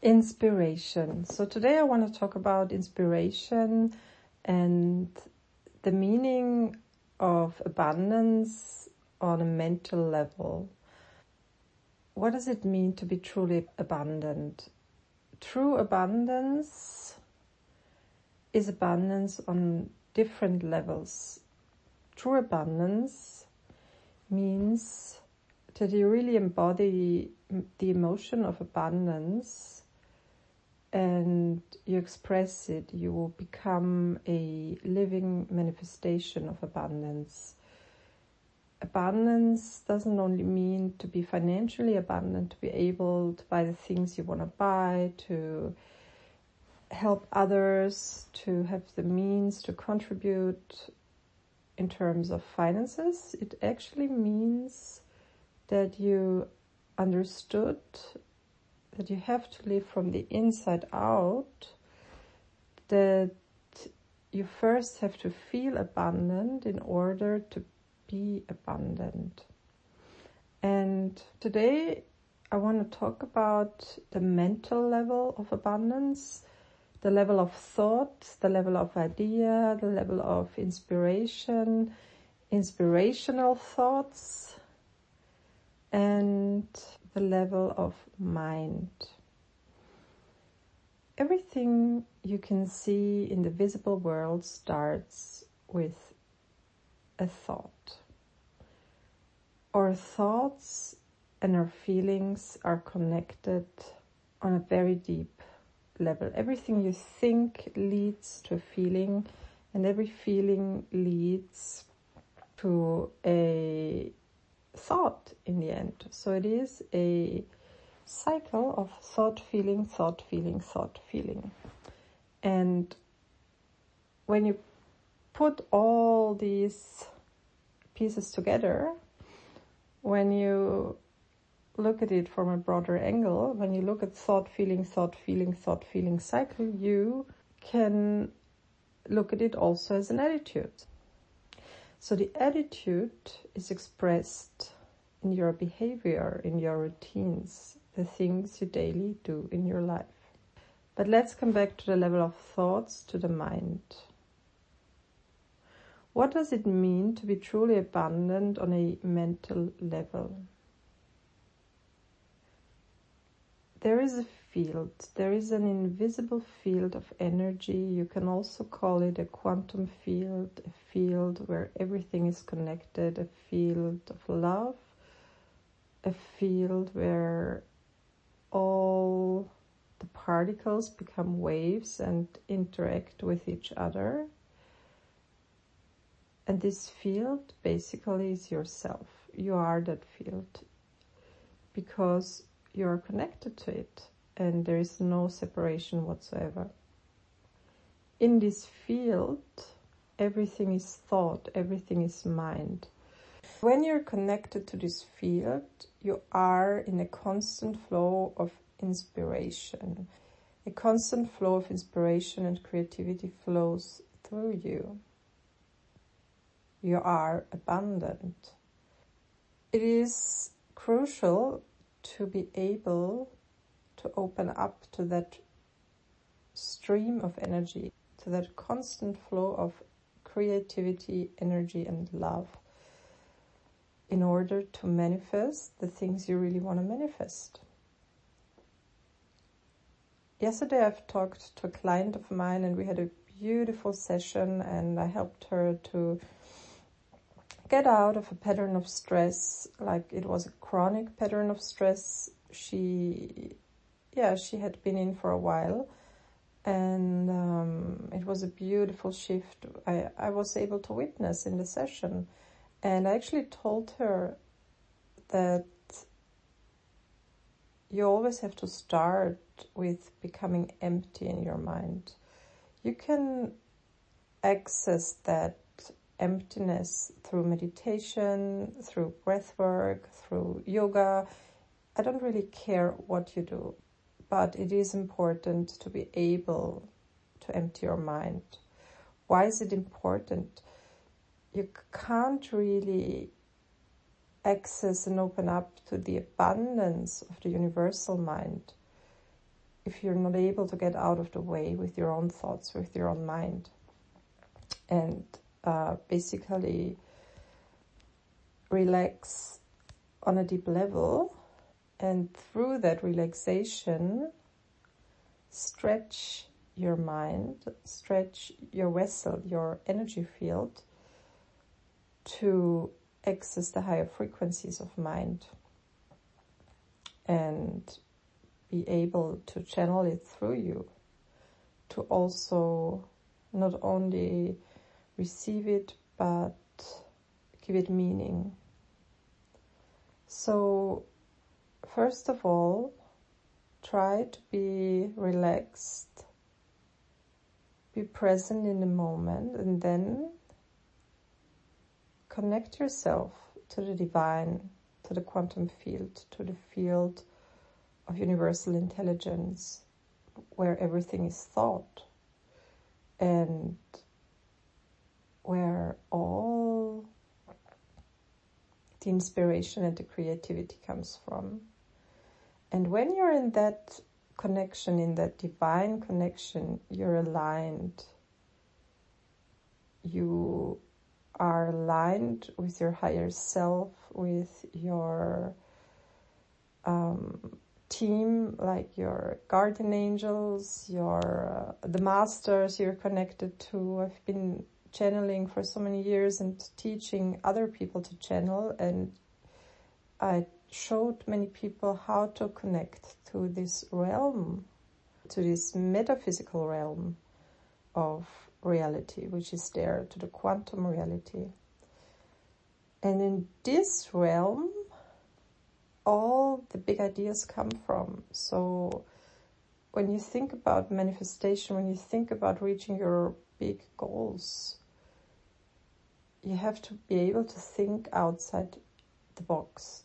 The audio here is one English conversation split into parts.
Inspiration. So today I want to talk about inspiration and the meaning of abundance on a mental level. What does it mean to be truly abundant? True abundance is abundance on different levels. True abundance means that you really embody the emotion of abundance and you express it, you will become a living manifestation of abundance. Abundance doesn't only mean to be financially abundant, to be able to buy the things you want to buy, to help others, to have the means to contribute in terms of finances. It actually means that you understood that you have to live from the inside out, that you first have to feel abundant in order to be abundant. And today I want to talk about the mental level of abundance, the level of thought, the level of idea, the level of inspiration, inspirational thoughts, and the level of mind. Everything you can see in the visible world starts with a thought. Our thoughts and our feelings are connected on a very deep level. Everything you think leads to a feeling, and every feeling leads to a thought in the end. So it is a cycle of thought, feeling, thought, feeling, thought, feeling. And when you put all these pieces together, when you look at it from a broader angle, when you look at thought, feeling, thought, feeling, thought, feeling cycle, you can look at it also as an attitude. So the attitude is expressed in your behavior, in your routines, the things you daily do in your life. But let's come back to the level of thoughts, to the mind. What does it mean to be truly abundant on a mental level? There is a field, there is an invisible field of energy. You can also call it a quantum field, a field where everything is connected, a field of love, a field where all the particles become waves and interact with each other. And this field basically is yourself. You are that field because you are connected to it and there is no separation whatsoever. In this field, everything is thought, everything is mind. When you're connected to this field, you are in a constant flow of inspiration. A constant flow of inspiration and creativity flows through you. You are abundant. It is crucial to be able to open up to that stream of energy, to that constant flow of creativity, energy, and love in order to manifest the things you really want to manifest. Yesterday, I've talked to a client of mine and we had a beautiful session, and I helped her to get out of a pattern of stress, like it was a chronic pattern of stress. She, yeah, she had been in for a while, and um, it was a beautiful shift. I, I was able to witness in the session, and I actually told her that you always have to start with becoming empty in your mind. You can access that emptiness through meditation, through breath work, through yoga. I don't really care what you do, but it is important to be able to empty your mind. Why is it important? You can't really access and open up to the abundance of the universal mind if you're not able to get out of the way with your own thoughts, with your own mind. And uh, basically relax on a deep level. And through that relaxation, stretch your mind, stretch your vessel, your energy field to access the higher frequencies of mind and be able to channel it through you to also not only receive it but give it meaning. So, first of all, try to be relaxed, be present in the moment, and then connect yourself to the divine, to the quantum field, to the field of universal intelligence, where everything is thought and where all the inspiration and the creativity comes from. And when you're in that connection, in that divine connection, you're aligned. You are aligned with your higher self, with your um, team, like your guardian angels, your uh, the masters you're connected to. I've been channeling for so many years and teaching other people to channel, and I showed many people how to connect to this realm, to this metaphysical realm of reality, which is there, to the quantum reality. And in this realm, all the big ideas come from. So when you think about manifestation, when you think about reaching your big goals, you have to be able to think outside the box,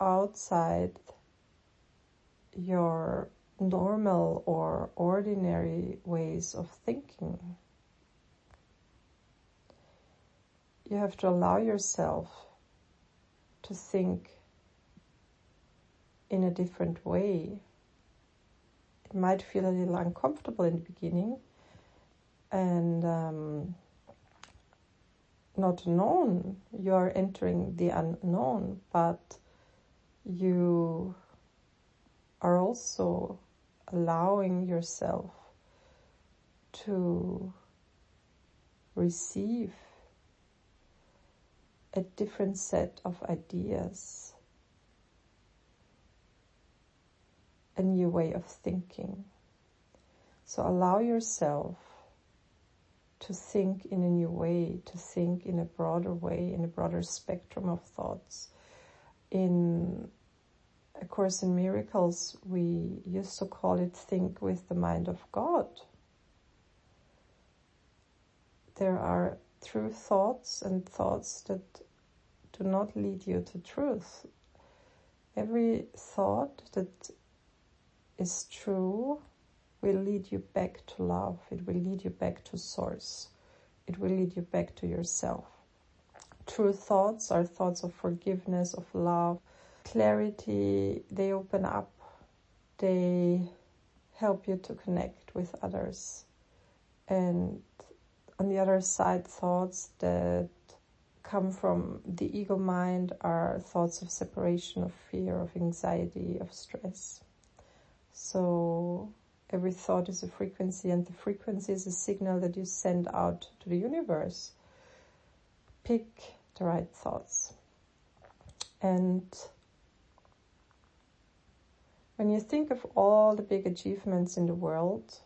outside your normal or ordinary ways of thinking. You have to allow yourself to think in a different way. It might feel a little uncomfortable in the beginning and um, not known. You are entering the unknown, but you are also allowing yourself to receive a different set of ideas, a new way of thinking. So allow yourself to think in a new way, to think in a broader way, in a broader spectrum of thoughts. In A Course in Miracles, we used to call it think with the mind of God. There are true thoughts and thoughts that do not lead you to truth. Every thought that is true will lead you back to love. It will lead you back to source. It will lead you back to yourself. True thoughts are thoughts of forgiveness, of love, clarity. They open up. They help you to connect with others. And on the other side, thoughts that come from the ego mind are thoughts of separation, of fear, of anxiety, of stress. So every thought is a frequency, and the frequency is a signal that you send out to the universe. Pick the right thoughts. And when you think of all the big achievements in the world,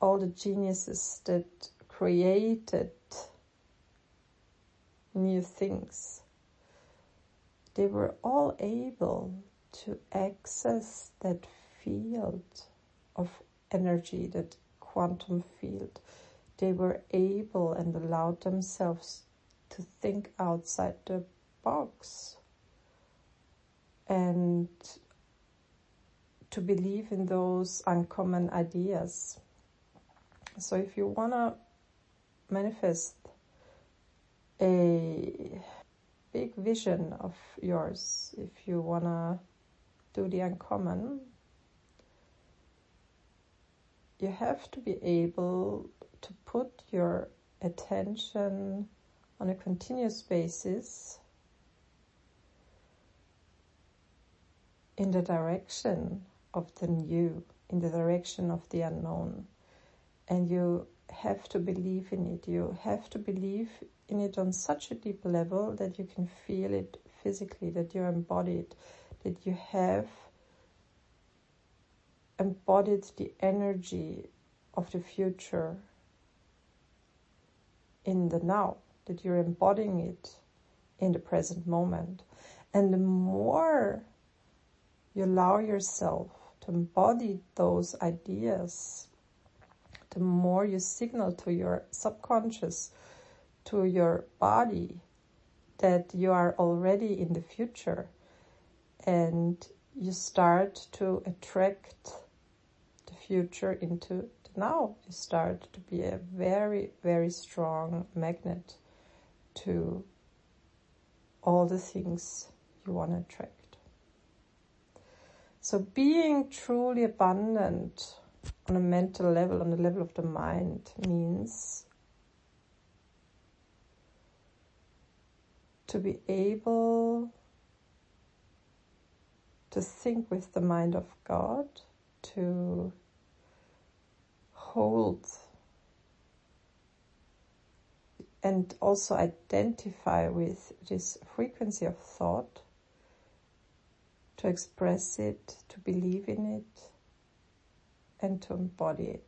all the geniuses that created new things. They were all able to access that field of energy, that quantum field. They were able and allowed themselves to think outside the box and to believe in those uncommon ideas. So, if you want to manifest a big vision of yours if you want to do the uncommon you have to be able to put your attention on a continuous basis in the direction of the new, in the direction of the unknown. And you have to believe in it. You have to believe in it on such a deep level that you can feel it physically, that you're embodied, that you have embodied the energy of the future in the now, that you're embodying it in the present moment. And the more you allow yourself to embody those ideas, the more you signal to your subconscious, to your body, that you are already in the future and you start to attract the future into the now. You start to be a very, very strong magnet to all the things you want to attract. So being truly abundant on a mental level, on the level of the mind, means to be able to think with the mind of God, to hold and also identify with this frequency of thought to express it, to believe in it, and to embody it.